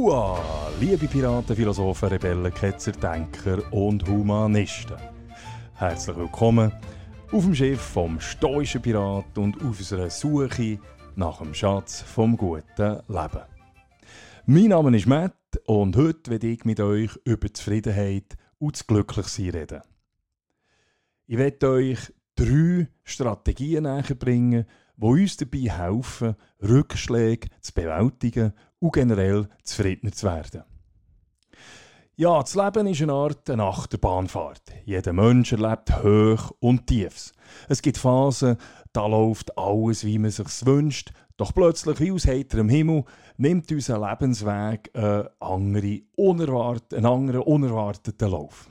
Hua! Liebe Piraten, Philosophen, Rebellen, Ketzer, Denker und Humanisten. Herzlich willkommen auf dem Schiff vom stoischen Pirat und auf unserer Suche nach dem Schatz vom guten Leben. Mein Name ist Matt und heute werde ich mit euch über Zufriedenheit und das Glücklichsein reden. Ich werde euch drei Strategien näherbringen, die uns dabei helfen, Rückschläge zu bewältigen und generell zufriedener zu werden. Ja, das Leben ist eine Art eine Achterbahnfahrt. Jeder Mensch erlebt Hoch und Tiefs. Es gibt Phasen, da läuft alles, wie man sich wünscht, doch plötzlich, wie aus heiterem Himmel, nimmt unser Lebensweg eine andere, unerwart einen anderen, unerwarteten Lauf.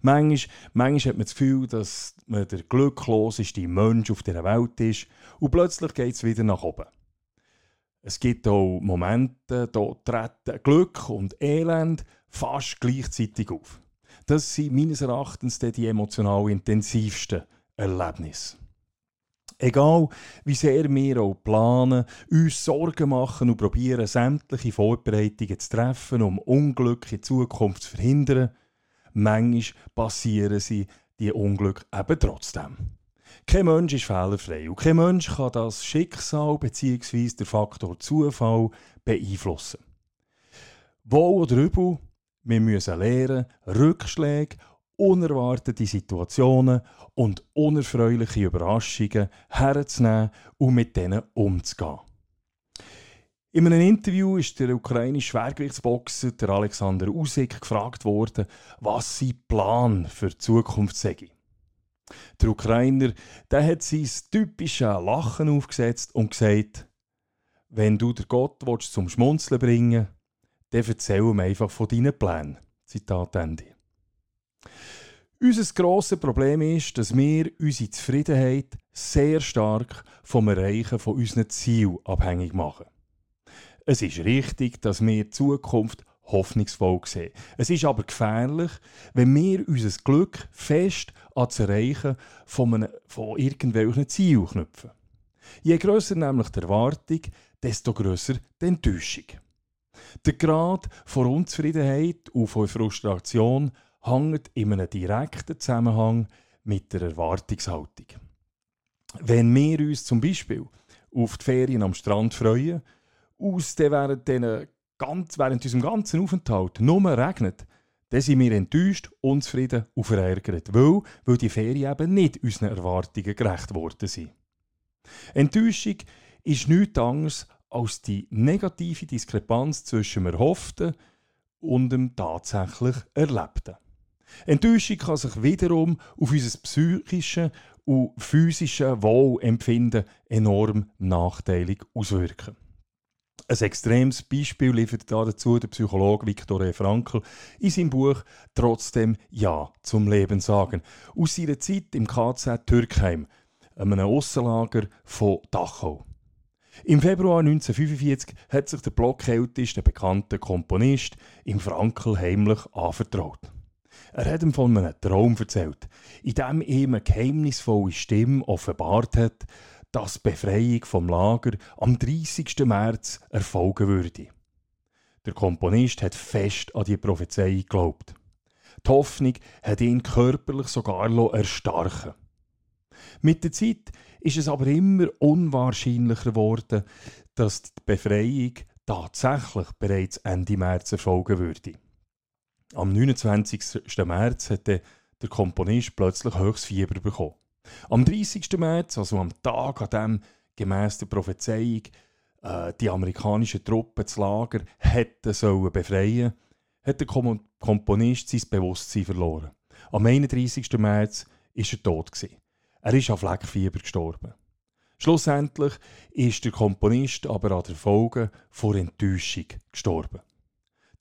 Manchmal, manchmal hat man das Gefühl, dass man der glückloseste Mensch auf dieser Welt ist und plötzlich geht es wieder nach oben. Es gibt auch Momente, da treten Glück und Elend fast gleichzeitig auf. Das sind meines Erachtens die emotional intensivsten Erlebnisse. Egal, wie sehr wir auch planen, uns Sorgen machen und probieren, sämtliche Vorbereitungen zu treffen, um Unglück in Zukunft zu verhindern, manchmal passieren sie die Unglück eben trotzdem. Kein Mensch ist fehlerfrei und kein Mensch kann das Schicksal bzw. der Faktor Zufall beeinflussen. Wohl oder übel, wir müssen lernen, Rückschläge, unerwartete Situationen und unerfreuliche Überraschungen herzunehmen und mit denen umzugehen. In einem Interview ist der ukrainische Schwergewichtsboxer der Alexander Usyk gefragt worden, was sein Plan für die Zukunft sei. Der Ukrainer der hat sein typisches Lachen aufgesetzt und gesagt, wenn du der Gott willst, zum Schmunzeln bringen dann erzähl ihm einfach von deinen Plänen. Zitat Ende. Unser grosses Problem ist, dass wir unsere Zufriedenheit sehr stark vom Erreichen von unseren Zielen abhängig machen. Es ist richtig, dass wir die Zukunft hoffnungsvoll sehen. Es ist aber gefährlich, wenn wir unser Glück fest an das Erreichen von, einem, von irgendwelchen Zielen knüpfen. Je grösser nämlich die Erwartung, desto grösser die Enttäuschung. Der Grad von Unzufriedenheit und von Frustration hängt in einem direkten Zusammenhang mit der Erwartungshaltung. Wenn wir uns zum Beispiel auf die Ferien am Strand freuen, aus während, den ganz, während unserem ganzen Aufenthalt nur regnet, dann sind wir enttäuscht, unzufrieden und verärgert, weil, weil die Ferien eben nicht unseren Erwartungen gerecht worden sind. Enttäuschung ist nichts anderes als die negative Diskrepanz zwischen dem Erhofften und dem tatsächlich Erlebten. Enttäuschung kann sich wiederum auf unser psychisches und physisches Wohlempfinden enorm nachteilig auswirken. Ein extremes Beispiel liefert dazu der Psychologe Viktor E. Frankl in seinem Buch Trotzdem Ja zum Leben sagen, aus seiner Zeit im KZ Türkheim, einem Aussenlager von Dachau. Im Februar 1945 hat sich der blockälteste bekannte Komponist im Frankl heimlich anvertraut. Er hat ihm von einem Traum erzählt, in dem ihm eine geheimnisvolle Stimme offenbart hat, dass die Befreiung vom Lager am 30. März erfolgen würde. Der Komponist hat fest an die Prophezeiung geglaubt. Die Hoffnung hat ihn körperlich sogar erstarken Mit der Zeit ist es aber immer unwahrscheinlicher geworden, dass die Befreiung tatsächlich bereits Ende März erfolgen würde. Am 29. März hat der Komponist plötzlich höchstes Fieber bekommen. Am 30. März, also am Tag, an dem gemäss der Prophezeiung äh, die amerikanischen Truppen das Lager hätten sollen befreien, hat der Kom Komponist sein Bewusstsein verloren. Am 31. März war er tot. Gewesen. Er ist an Fleckfieber gestorben. Schlussendlich ist der Komponist aber an den Folgen vor Enttäuschung gestorben.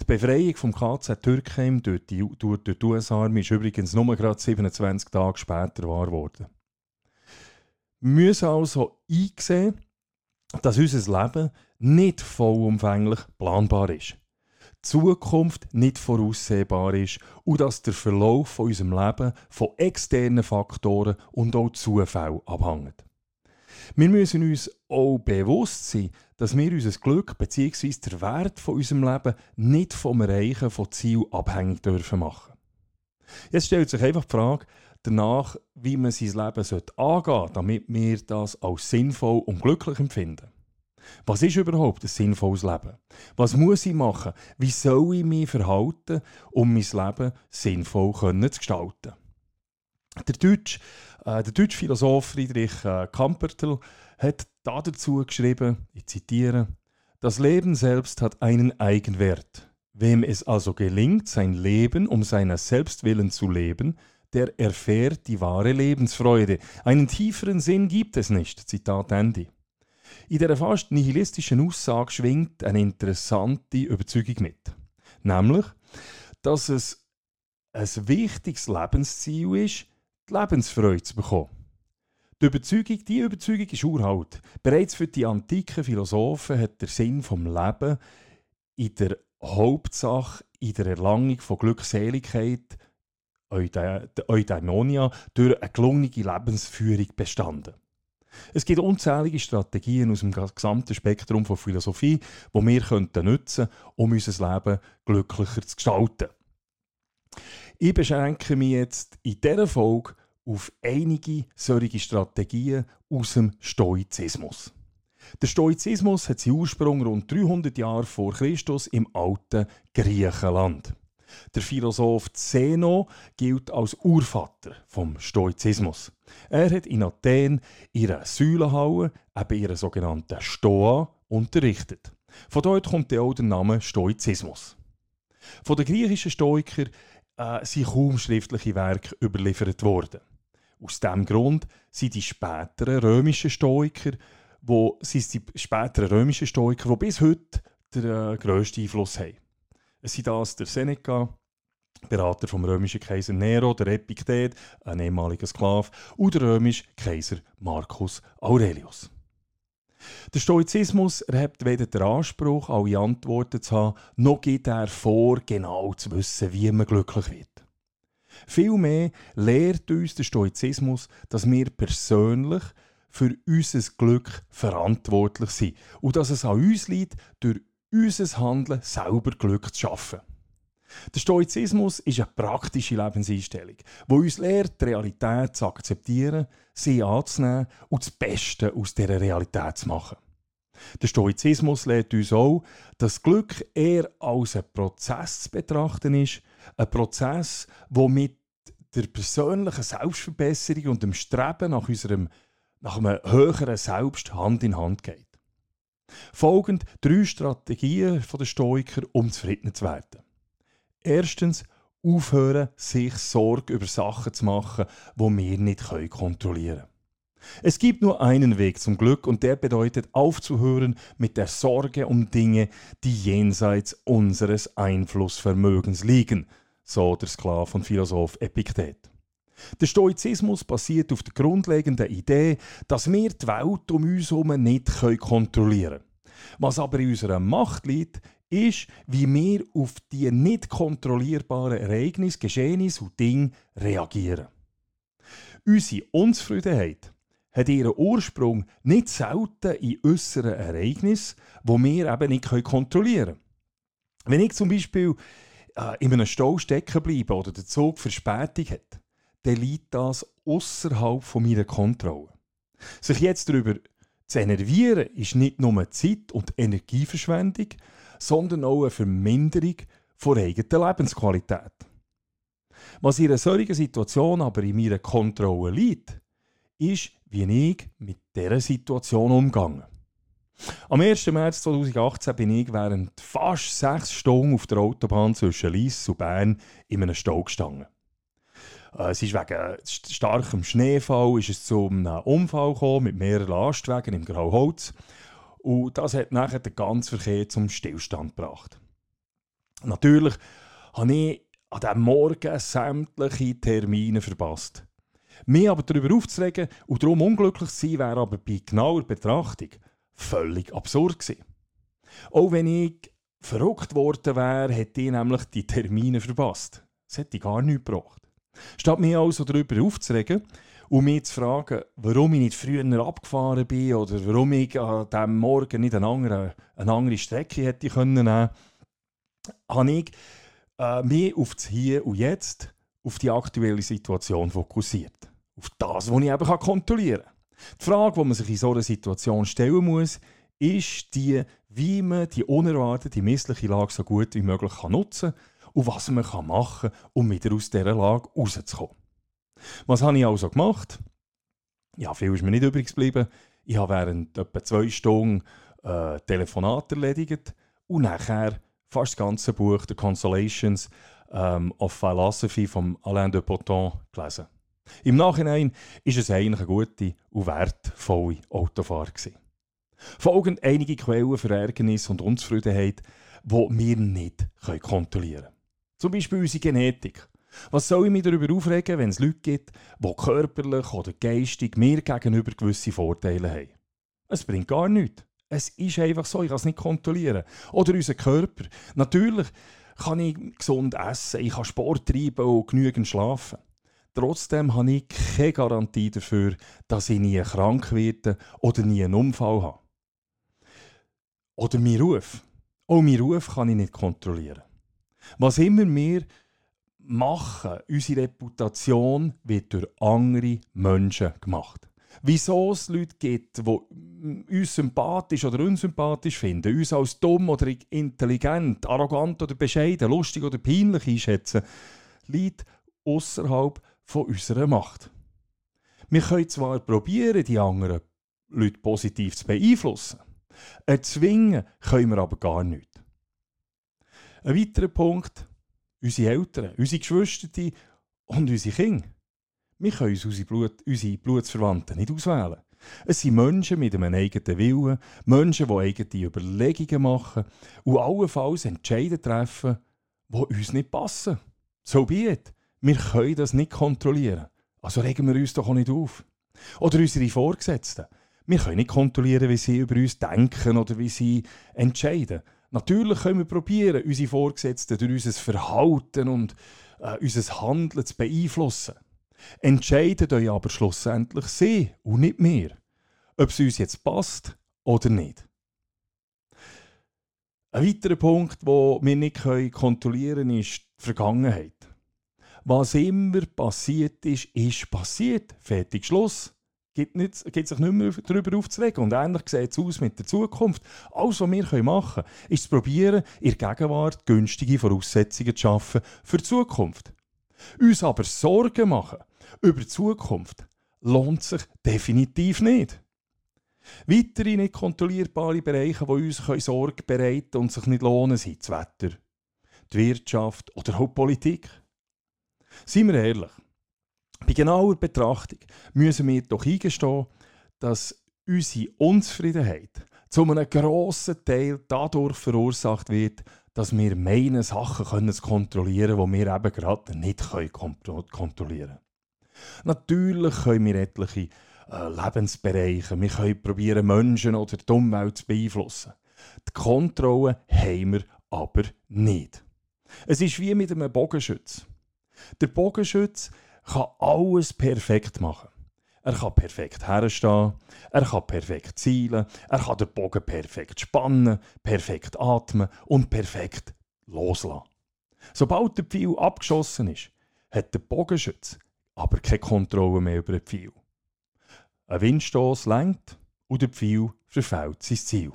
Die Befreiung vom KZ Türkheim durch die, durch die US-Armee ist übrigens nur gerade 27 Tage später wahr geworden. Wir müssen also einsehen, dass unser Leben nicht vollumfänglich planbar ist. Die Zukunft nicht voraussehbar ist und dass der Verlauf von unserem Leben von externen Faktoren und auch Zufällen abhängt. Wir müssen uns auch bewusst sein, dass wir unser Glück bzw. der Wert von unserem Leben nicht vom Erreichen von Ziel abhängig dürfen machen. Jetzt stellt sich einfach die Frage danach, wie man sein Leben angehen sollte, damit wir das als sinnvoll und glücklich empfinden. Was ist überhaupt ein sinnvolles Leben? Was muss ich machen? Wie soll ich mich verhalten, um mein Leben sinnvoll zu gestalten? Der deutsche, äh, der deutsche Philosoph Friedrich äh, Kampertel hat dazu geschrieben, ich zitiere, Das Leben selbst hat einen Eigenwert. Wem es also gelingt, sein Leben um seiner selbst willen zu leben, der erfährt die wahre Lebensfreude. Einen tieferen Sinn gibt es nicht. Zitat Ende. In dieser fast nihilistischen Aussage schwingt eine interessante Überzeugung mit. Nämlich, dass es ein wichtiges Lebensziel ist, die Lebensfreude zu bekommen. Die Überzeugung, die Überzeugung ist uralt. Bereits für die antiken Philosophen hat der Sinn vom Leben in der Hauptsache in der Erlangung von Glückseligkeit, Eudaimonia, durch eine gelungene Lebensführung bestanden. Es gibt unzählige Strategien aus dem gesamten Spektrum von Philosophie, die wir könnten nutzen um unser Leben glücklicher zu gestalten. Ich beschränke mich jetzt in dieser Folge auf einige solche Strategien aus dem Stoizismus. Der Stoizismus hat seinen Ursprung rund 300 Jahre vor Christus im alten Griechenland. Der Philosoph Zeno gilt als Urvater vom Stoizismus. Er hat in Athen ihre Säulenhalle, eben ihre sogenannte Stoa, unterrichtet. Von dort kommt auch der Name Stoizismus. Von den griechischen Stoikern äh, sind kaum schriftliche Werke überliefert worden. Aus diesem Grund sind die späteren römischen Stoiker, wo sind die späteren römischen Stoiker, die bis heute den äh, grössten Einfluss haben. Es sind das der Seneca, Berater vom römischen Kaiser Nero, der Epiktet, ein ehemaliger Sklave, und der römische Kaiser Marcus Aurelius. Der Stoizismus erhebt weder den Anspruch, alle Antworten zu haben, noch geht er vor, genau zu wissen, wie man glücklich wird. Vielmehr lehrt uns der Stoizismus, dass wir persönlich für unser Glück verantwortlich sind und dass es an uns liegt, durch unser Handeln selber Glück zu schaffen. Der Stoizismus ist eine praktische Lebenseinstellung, die uns lehrt, die Realität zu akzeptieren, sie anzunehmen und das Beste aus dieser Realität zu machen. Der Stoizismus lehrt uns auch, dass Glück eher als ein Prozess zu betrachten ist, ein Prozess, der mit der persönlichen Selbstverbesserung und dem Streben nach, unserem, nach einem höheren Selbst Hand in Hand geht. Folgend drei Strategien der Stoiker, um zufrieden zu werden. Erstens, aufhören, sich Sorge über Sachen zu machen, die wir nicht kontrollieren können. Es gibt nur einen Weg zum Glück und der bedeutet aufzuhören mit der Sorge um Dinge, die jenseits unseres Einflussvermögens liegen, so der Sklave und Philosoph Epiktet. Der Stoizismus basiert auf der grundlegenden Idee, dass wir die Welt um uns herum nicht kontrollieren können. Was aber in unserer Macht liegt, ist, wie wir auf die nicht kontrollierbaren Ereignisse, Geschehnisse und Dinge reagieren. Unsere Unzufriedenheit hat ihren Ursprung nicht selten in äußeren Ereignissen, die wir eben nicht kontrollieren können. Wenn ich zum Beispiel äh, in einem Stau stecken bleibe oder der Zug Verspätung hat, dann liegt das außerhalb meiner Kontrolle. Sich jetzt darüber zu enervieren ist nicht nur Zeit- und Energieverschwendung, sondern auch eine Verminderung der eigenen Lebensqualität. Was in einer solchen Situation aber in meiner Kontrolle liegt, ist, wie ich mit dieser Situation umgegangen. Am 1. März 2018 bin ich während fast sechs Stunden auf der Autobahn zwischen Lies und Bern in einem Stau gestanden. Äh, es ist wegen starkem Schneefall ist es zu einem Unfall gekommen mit mehreren Lastwagen im Grauholz. Und das hat nachher den ganzen Verkehr zum Stillstand gebracht. Natürlich habe ich an diesem Morgen sämtliche Termine verpasst. Mir aber darüber aufzuregen und darum unglücklich zu sein, wäre aber bei genauer Betrachtung völlig absurd gewesen. Auch wenn ich verrückt worden wäre, hätte ich nämlich die Termine verpasst. Das hätte gar nichts gebracht. Statt mich also darüber aufzuregen Und mich zu fragen, warum ich nicht früher abgefahren bin oder warum ich an diesem Morgen nicht eine andere, eine andere Strecke hätte können nehmen habe ich äh, mich auf das Hier und Jetzt, auf die aktuelle Situation fokussiert. Auf das, was ich eben kontrollieren kann. Die Frage, die man sich in so einer Situation stellen muss, ist die, wie man die unerwartete missliche Lage so gut wie möglich nutzen kann und was man kann machen kann, um wieder aus dieser Lage rauszukommen. Was habe ich also gemacht? Ja, viel ist mir nicht übrig geblieben. Ich habe während etwa zwei Stunden äh, Telefonat erledigt und nachher fast das ganze Buch The Consolations ähm, of Philosophy von Alain de Botton gelesen. Im Nachhinein ist es eigentlich eine gute und wertvolle Autofahrt. Folgend einige Quellen für Ärgernis und Unzufriedenheit, die wir nicht kontrollieren können. Zum Beispiel unsere Genetik. Was soll ich mich darüber aufregen, wenn es Leute gibt, die körperlich oder geistig mir gegenüber gewisse Vorteile haben? Es bringt gar nichts. Es ist einfach so, ich kann es nicht kontrollieren. Oder unser Körper. Natürlich kann ich gesund essen, ich kann Sport treiben und genügend schlafen. Trotzdem habe ich keine Garantie dafür, dass ich nie krank werde oder nie einen Unfall habe. Oder mein Ruf. Auch mein Ruf kann ich nicht kontrollieren. Was immer wir machen, unsere Reputation wird durch andere Menschen gemacht. Wieso es Leute gibt, die uns sympathisch oder unsympathisch finden, uns als dumm oder intelligent, arrogant oder bescheiden, lustig oder peinlich einschätzen, liegt außerhalb von unserer Macht. Wir können zwar probieren, die anderen Leute positiv zu beeinflussen, erzwingen können wir aber gar nicht. Ein weiterer Punkt, unsere Eltern, unsere Geschwister und unsere Kinder. Wir können uns unsere, Blut, unsere Blutsverwandten nicht auswählen. Es sind Menschen mit einem eigenen Willen, Menschen, die eigene Überlegungen machen und allenfalls Entscheidungen treffen, die uns nicht passen. So be it. Wir können das nicht kontrollieren. Also regen wir uns doch auch nicht auf. Oder unsere Vorgesetzten. Wir können nicht kontrollieren, wie sie über uns denken oder wie sie entscheiden. Natürlich können wir probieren, unsere Vorgesetzten durch unser Verhalten und äh, unser Handeln zu beeinflussen. Entscheiden euch aber schlussendlich sie und nicht wir, ob es uns jetzt passt oder nicht. Ein weiterer Punkt, den wir nicht kontrollieren können, ist die Vergangenheit. Was immer passiert ist, ist passiert. Fertig, Schluss gibt, nicht, gibt sich nicht mehr darüber aufzuregen. Und ähnlich sieht es aus mit der Zukunft. Alles, was wir machen können, ist probieren, in der Gegenwart günstige Voraussetzungen zu schaffen für die Zukunft. Uns aber Sorgen machen über die Zukunft lohnt sich definitiv nicht. Weitere nicht kontrollierbare Bereiche, die uns Sorge bereiten und sich nicht lohnen, sind das Wetter, die Wirtschaft oder auch die Politik. Seien wir ehrlich, bei genauer Betrachtung müssen wir doch eingestehen, dass unsere Unzufriedenheit zu einem grossen Teil dadurch verursacht wird, dass wir meinen, Sachen können zu kontrollieren können, die wir eben gerade nicht kontrollieren können. Natürlich können wir etliche äh, Lebensbereiche, wir können probieren, Menschen oder die Umwelt zu beeinflussen. Die Kontrolle haben wir aber nicht. Es ist wie mit einem Bogenschütz. Der Bogenschütz kann alles perfekt machen. Er kann perfekt herstehen, er kann perfekt zielen, er kann den Bogen perfekt spannen, perfekt atmen und perfekt loslassen. Sobald der Pfeil abgeschossen ist, hat der Bogenschütz aber keine Kontrolle mehr über den Pfeil. Ein Windstoß lenkt und der Pfeil verfällt sein Ziel.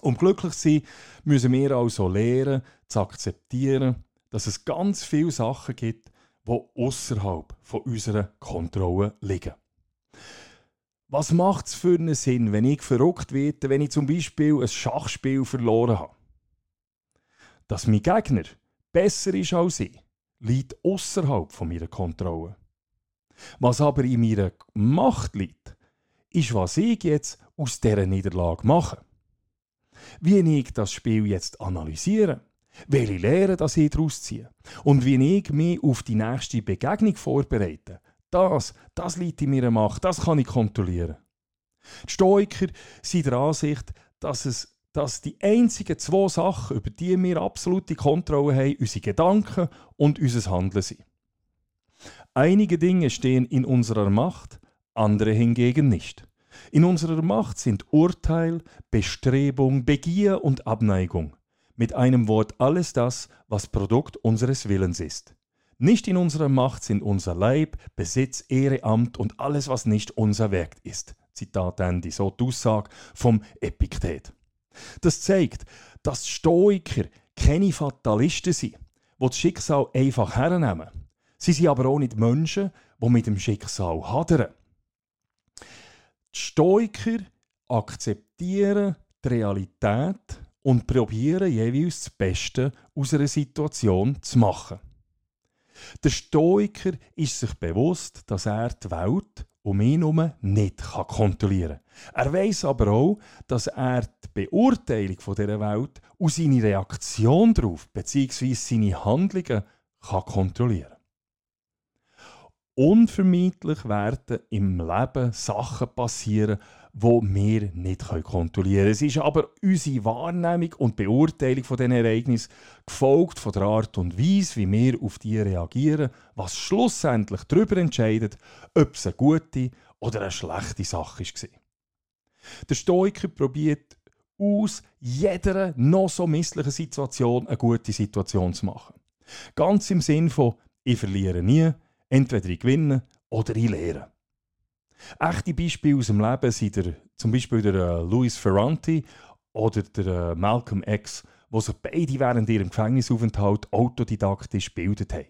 Um glücklich zu sein, müssen wir also lernen, zu akzeptieren, dass es ganz viele Sachen gibt, die außerhalb von unserer Kontrolle liegen. Was macht es für einen Sinn, wenn ich verrückt werde, wenn ich zum Beispiel ein Schachspiel verloren habe? Dass mein Gegner besser ist als ich, liegt außerhalb von meiner Kontrolle. Was aber in meiner Macht liegt, ist, was ich jetzt aus dieser Niederlage mache. Wie ich das Spiel jetzt analysiere welche Lehren das ich daraus ziehe und wie ich mich auf die nächste Begegnung vorbereite. Das, das liegt in meiner Macht, das kann ich kontrollieren. Die Stoiker sind der Ansicht, dass, es, dass die einzigen zwei Sachen, über die wir absolute Kontrolle haben, unsere Gedanken und unser Handeln sind. Einige Dinge stehen in unserer Macht, andere hingegen nicht. In unserer Macht sind Urteil, Bestrebung, Begier und Abneigung. Mit einem Wort alles das, was Produkt unseres Willens ist. Nicht in unserer Macht sind unser Leib, Besitz, Ehre, Amt und alles, was nicht unser Werk ist. Zitat Ende, so die Aussage vom Epiktet. Das zeigt, dass Stoiker keine Fatalisten sind, die das Schicksal einfach hernehmen. Sie sind aber auch nicht Menschen, die mit dem Schicksal hadern. Die Stoiker akzeptieren die Realität und probieren jeweils das Beste aus einer Situation zu machen. Der Stoiker ist sich bewusst, dass er die Welt um ihn herum nicht kontrollieren kann. Er weiß aber auch, dass er die Beurteilung dieser Welt und seine Reaktion darauf bzw. seine Handlungen kann kontrollieren Unvermeidlich werden im Leben Sachen passieren, wo wir nicht kontrollieren können. Es ist aber unsere Wahrnehmung und Beurteilung von diesen Ereignissen gefolgt von der Art und Weise, wie wir auf die reagieren, was schlussendlich darüber entscheidet, ob es eine gute oder eine schlechte Sache war. Der Stoiker probiert aus jeder noch so misslichen Situation eine gute Situation zu machen. Ganz im Sinn von, ich verliere nie, entweder ich gewinne oder ich lehre. Echte Beispiele aus dem Leben sind der, zum Beispiel der äh, Louis Ferranti oder der äh, Malcolm X, wo sich beide während ihrem Gefängnisaufenthalt autodidaktisch gebildet haben.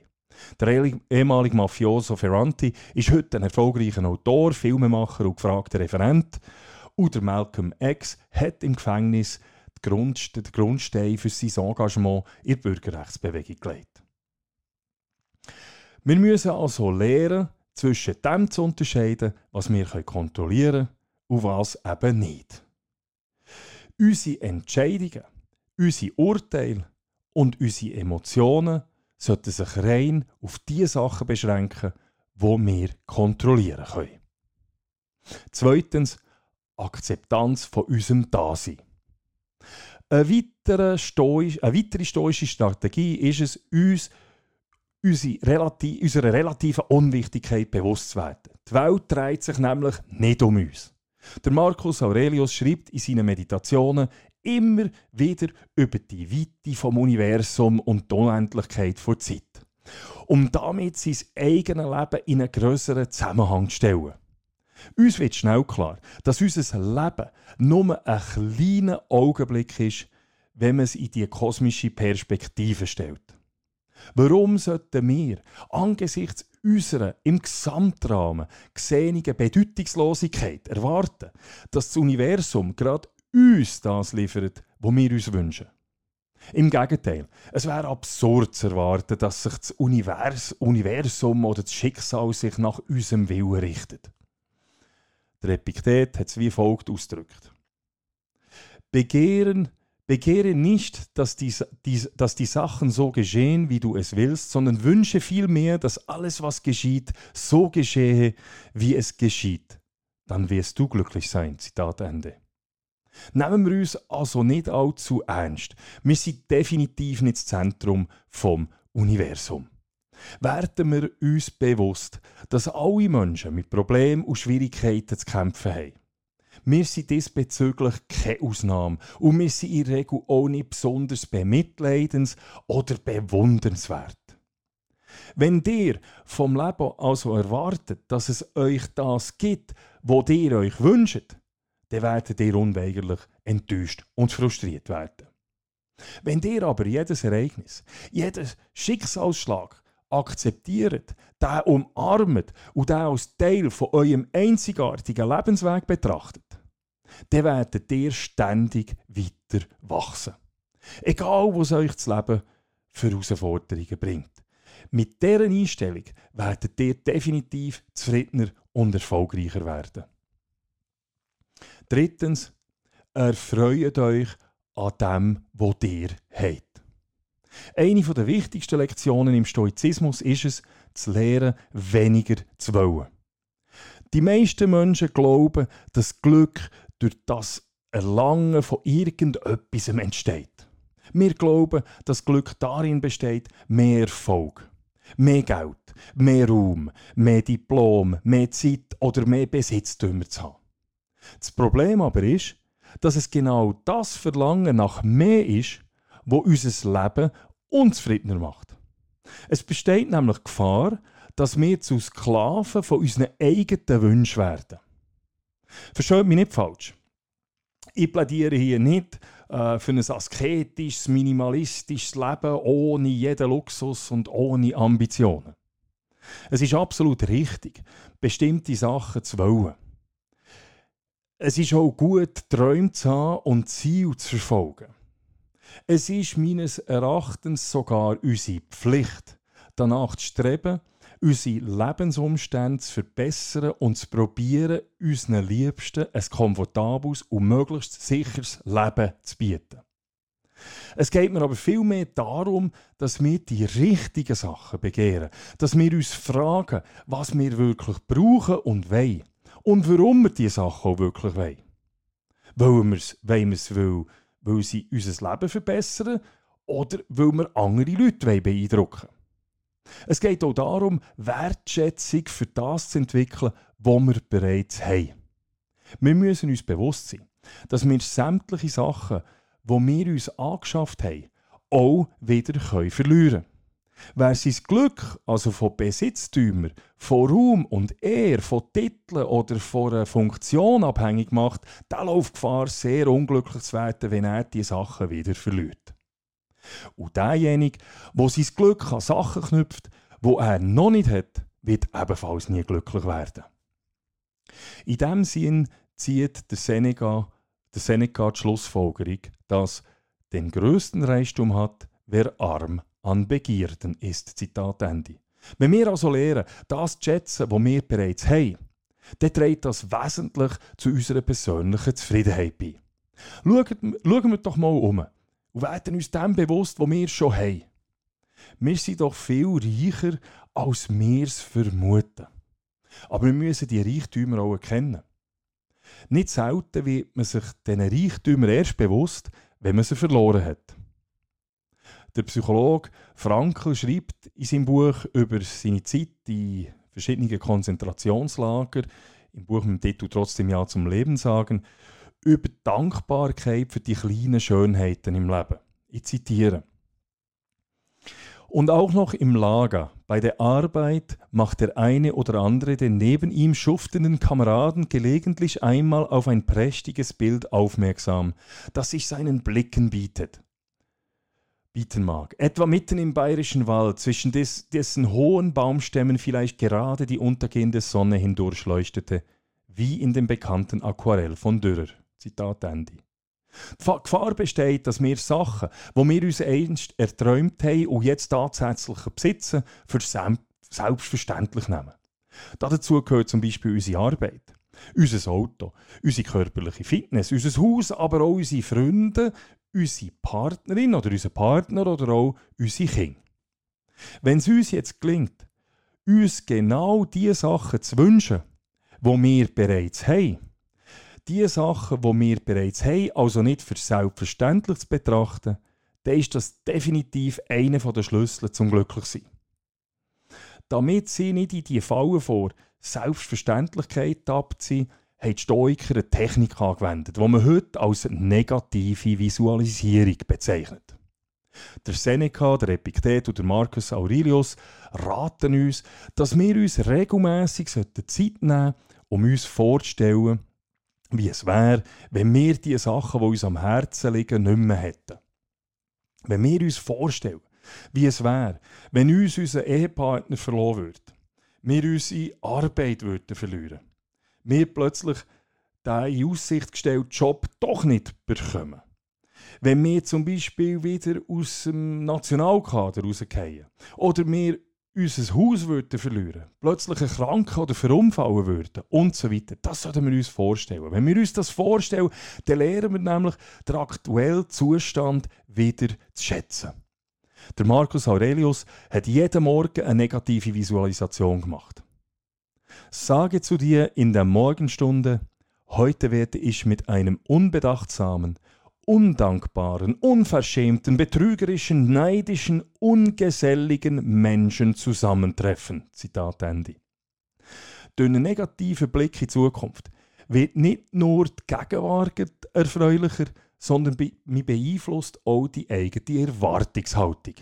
Der ehemalige Mafioso Ferranti ist heute ein erfolgreicher Autor, Filmemacher und gefragter Referent. Und der Malcolm X hat im Gefängnis den Grundstein für sein Engagement in der Bürgerrechtsbewegung gelegt. Wir müssen also lernen, zwischen dem zu unterscheiden, was wir kontrollieren können und was eben nicht. Unsere Entscheidungen, unsere Urteile und unsere Emotionen sollten sich rein auf die Sachen beschränken, wo wir kontrollieren können. Zweitens, Akzeptanz von unserem Dasein. Eine weitere stoische Strategie ist es, uns unserer relativen Unwichtigkeit bewusst zu werden. Die Welt dreht sich nämlich nicht um uns. Der Marcus Aurelius schreibt in seinen Meditationen immer wieder über die Weite vom Universum und die Unendlichkeit der Zeit, um damit sein eigenes Leben in einen grösseren Zusammenhang zu stellen. Uns wird schnell klar, dass unser Leben nur ein kleiner Augenblick ist, wenn man es in die kosmische Perspektive stellt. Warum sollten wir angesichts unserer im Gesamtrahmen gesehenen Bedeutungslosigkeit erwarten, dass das Universum gerade uns das liefert, was wir uns wünschen? Im Gegenteil, es wäre absurd zu erwarten, dass sich das Univers Universum oder das Schicksal sich nach unserem Willen richtet. Der Epiktet hat es wie folgt ausgedrückt. Begehren Begehre nicht, dass die, die, dass die Sachen so geschehen, wie du es willst, sondern wünsche vielmehr, dass alles, was geschieht, so geschehe, wie es geschieht. Dann wirst du glücklich sein. Zitat Ende. Nehmen wir uns also nicht allzu ernst. Wir sind definitiv nicht das Zentrum vom Universum. Werden wir uns bewusst, dass alle Menschen mit Problemen und Schwierigkeiten zu kämpfen haben. Wir sind diesbezüglich keine Ausnahme und wir sind in der Regel auch nicht besonders bemitleidens- oder bewundernswert. Wenn ihr vom Leben also erwartet, dass es euch das gibt, wo ihr euch wünscht, dann werdet ihr unweigerlich enttäuscht und frustriert werden. Wenn ihr aber jedes Ereignis, jeden Schicksalsschlag akzeptiert, den umarmt und den als Teil von eurem einzigartigen Lebensweg betrachtet, dann werdet ihr ständig weiter wachsen. Egal, was euch das Leben für Herausforderungen bringt. Mit dieser Einstellung werdet ihr definitiv zufriedener und erfolgreicher werden. Drittens, erfreut euch an dem, was ihr habt. Eine der wichtigsten Lektionen im Stoizismus ist es, zu lernen, weniger zu wollen. Die meisten Menschen glauben, dass Glück durch das Erlangen von irgendetwas entsteht. Wir glauben, dass Glück darin besteht, mehr Erfolg, mehr Geld, mehr Raum, mehr Diplom, mehr Zeit oder mehr Besitztümer zu haben. Das Problem aber ist, dass es genau das Verlangen nach mehr ist, wo unser Leben unzufriedener macht. Es besteht nämlich Gefahr, dass wir zu Sklaven von unseren eigenen Wünschen werden. Versteht mich nicht falsch. Ich plädiere hier nicht äh, für ein asketisches, minimalistisches Leben ohne jeden Luxus und ohne Ambitionen. Es ist absolut richtig, bestimmte Sachen zu wollen. Es ist auch gut, Träume zu haben und Ziele zu verfolgen. Es ist meines Erachtens sogar unsere Pflicht, danach zu streben, unsere Lebensumstände zu verbessern und zu probieren, unseren Liebsten ein komfortables und möglichst sicheres Leben zu bieten. Es geht mir aber vielmehr darum, dass wir die richtigen Sachen begehren, dass wir uns fragen, was wir wirklich brauchen und wollen und warum wir diese Sachen auch wirklich wollen. Wollen wir es, wollen wir es weil, weil sie unser Leben verbessern oder weil wir andere Leute beeindrucken wollen. Es geht auch darum, Wertschätzung für das zu entwickeln, was wir bereits haben. Wir müssen uns bewusst sein, dass wir sämtliche Sachen, die wir uns angeschafft haben, auch wieder verlieren können. Wer sein Glück, also von Besitztümern, von Ruhm und Ehr, von Titeln oder von einer Funktion abhängig macht, der läuft Gefahr, sehr unglücklich zu werden, wenn er diese Sachen wieder verliert. Und derjenige, der sein Glück an Sachen knüpft, wo er noch nicht hat, wird ebenfalls nie glücklich werden. In diesem Sinn zieht der Seneca, der Seneca die Schlussfolgerung, dass den größten Reichtum hat, wer arm an Begierden ist. Zitat Ende. Wenn wir also lernen, das zu schätzen, was wir bereits haben, dann trägt das wesentlich zu unserer persönlichen Zufriedenheit bei. Schauen, wir doch mal um und werden uns dem bewusst, was wir schon haben. Wir sind doch viel reicher, als wir es vermuten. Aber wir müssen die Reichtümer auch erkennen. Nicht selten wird man sich diesen Reichtümern erst bewusst, wenn man sie verloren hat. Der Psychologe Frankl schreibt in seinem Buch über seine Zeit in verschiedenen Konzentrationslager, im Buch mit dem Titel Trotzdem Ja zum Leben sagen, über Dankbarkeit für die kleinen Schönheiten im Leben. Ich zitiere. Und auch noch im Lager, bei der Arbeit, macht der eine oder andere den neben ihm schuftenden Kameraden gelegentlich einmal auf ein prächtiges Bild aufmerksam, das sich seinen Blicken bietet bieten mag. Etwa mitten im bayerischen Wald, zwischen des, dessen hohen Baumstämmen vielleicht gerade die untergehende Sonne hindurchleuchtete, wie in dem bekannten Aquarell von Dürrer. Zitat Ende. Die Gefahr besteht, dass wir Sachen, wo wir uns einst erträumt haben und jetzt tatsächlich besitzen, für selbstverständlich nehmen. Dazu gehört zum Beispiel unsere Arbeit, unser Auto, unsere körperliche Fitness, unser Haus, aber auch unsere Freunde, unsere Partnerin oder unser Partner oder auch unsere Kinder. Wenn es uns jetzt gelingt, uns genau die Sachen zu wünschen, die wir bereits haben, die Sachen, die wir bereits haben, also nicht für selbstverständlich zu betrachten, dann ist das definitiv einer der Schlüssel zum Glücklichsein. Damit sie nicht in die Fallen vor Selbstverständlichkeit abziehen, haben die Stoiker eine Technik angewendet, die man heute als negative Visualisierung bezeichnet. Der Seneca, der Epiktet und der Marcus Aurelius raten uns, dass wir uns regelmäßig Zeit nehmen um uns vorzustellen, wie es wäre, wenn wir die Sachen, die uns am Herzen liegen, nicht mehr hätten. Wenn wir uns vorstellen, wie es wäre, wenn uns unser Ehepartner verloren würde, wir unsere Arbeit würden verlieren wir plötzlich den in Aussicht gestellten Job doch nicht bekommen. Wenn wir zum Beispiel wieder aus dem Nationalkader rausgehen oder wir unser Haus würden verlieren, plötzlich erkranken oder verunfallen würden und so weiter. Das sollten wir uns vorstellen. Wenn wir uns das vorstellen, dann lernen wir nämlich den aktuellen Zustand wieder zu schätzen. Der Marcus Aurelius hat jeden Morgen eine negative Visualisation gemacht. Sage zu dir in der Morgenstunde, heute werde ich mit einem unbedachtsamen, undankbaren, unverschämten, betrügerischen, neidischen, ungeselligen Menschen zusammentreffen. Zitat Ende. Durch einen negativen Blick in die Zukunft wird nicht nur die Gegenwart erfreulicher, sondern mich beeinflusst auch die eigene Erwartungshaltung.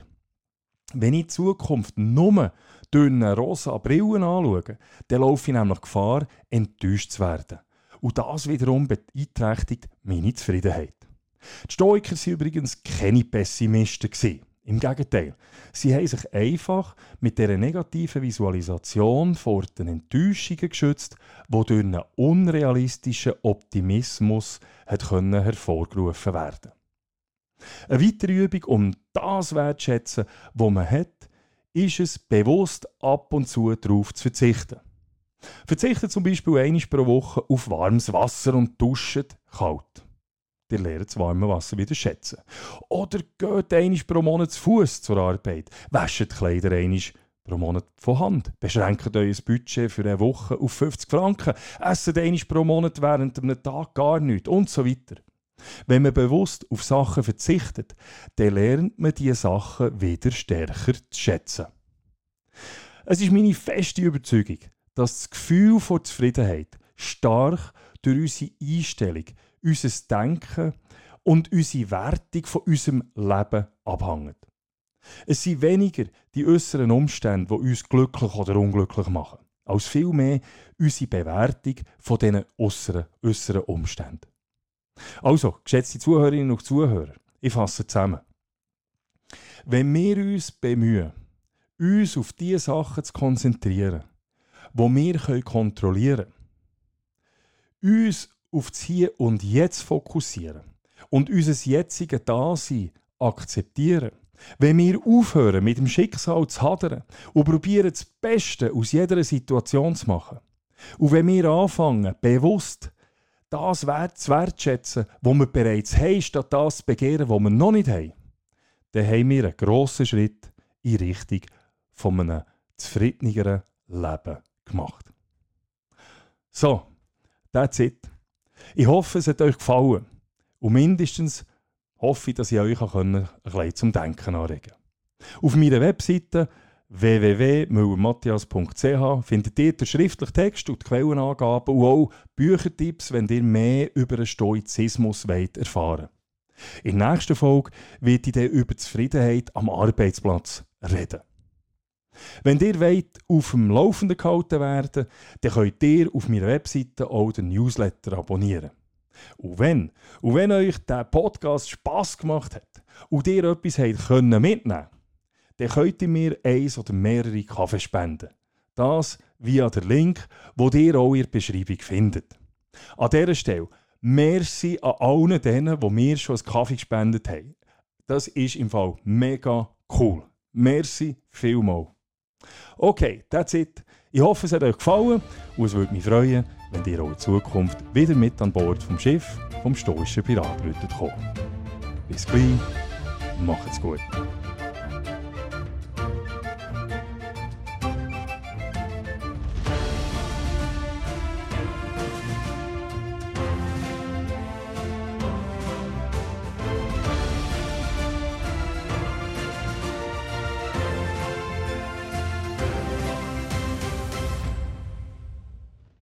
Wenn ich die Zukunft nur durch eine rosa Brillen anschaue, dann laufe ich nämlich Gefahr, enttäuscht zu werden. Und das wiederum beeinträchtigt meine Zufriedenheit. Die Stoiker waren übrigens keine Pessimisten. Im Gegenteil, sie haben sich einfach mit dieser negativen Visualisation vor den Enttäuschungen geschützt, die durch einen unrealistischen Optimismus hervorgerufen werden Eine weitere Übung, um das wertzuschätzen, was man hat, ist es, bewusst ab und zu darauf zu verzichten. Verzichtet zum Beispiel einmal pro Woche auf warmes Wasser und duscht kalt. Ihr lernt das warme Wasser wieder schätzen. Oder geht einmal pro Monat zu Fuß zur Arbeit. Wäscht die Kleider einmal pro Monat von Hand. Beschränkt euer Budget für eine Woche auf 50 Franken. Esst einmal pro Monat während einem Tag gar nichts und so weiter. Wenn man bewusst auf Sachen verzichtet, dann lernt man diese Sachen wieder stärker zu schätzen. Es ist meine feste Überzeugung, dass das Gefühl von Zufriedenheit stark durch unsere Einstellung, unser Denken und unsere Wertung von unserem Leben abhängt. Es sind weniger die äußeren Umstände, die uns glücklich oder unglücklich machen, als vielmehr unsere Bewertung von diesen äußeren, äußeren Umständen. Also, geschätzte Zuhörerinnen und Zuhörer, ich fasse zusammen. Wenn wir uns bemühen, uns auf die Sachen zu konzentrieren, die wir kontrollieren können, uns auf das Hier und Jetzt fokussieren und unser jetziges Dasein akzeptieren, wenn wir aufhören, mit dem Schicksal zu hadern und probieren, das Beste aus jeder Situation zu machen, und wenn wir anfangen, bewusst das Wert zu wertschätzen, was wir bereits haben, statt das zu begehren, was wir noch nicht haben, dann haben wir einen grossen Schritt in Richtung von einem zufriedeneren Leben gemacht. So, that's it. Ich hoffe, es hat euch gefallen. Und mindestens hoffe ich, dass ich euch ein bisschen zum Denken anregen kann. Auf meiner Webseite www.müllermatthias.ch findet ihr den schriftlichen Text und die Quellenangaben und auch Büchertipps, wenn ihr mehr über den Stoizismus wollt erfahren In der nächsten Folge wird ich dann über Zufriedenheit am Arbeitsplatz reden. Wenn ihr wollt, auf dem Laufenden gehalten werden dann könnt ihr auf meiner Webseite auch den Newsletter abonnieren. Und wenn, und wenn euch der Podcast Spass gemacht hat und ihr etwas habt können mitnehmen dann könnt ihr mir eins oder mehrere Kaffee spenden. Das via der Link, wo ihr auch in der Beschreibung findet. An dieser Stelle merci an allen denen, die mir schon einen Kaffee gespendet haben. Das ist im Fall mega cool. Merci vielmals. Okay, that's it. Ich hoffe, es hat euch gefallen und es würde mich freuen, wenn ihr auch in Zukunft wieder mit an Bord vom Schiff vom stoischen Pirat kommt. Bis gleich, macht's gut.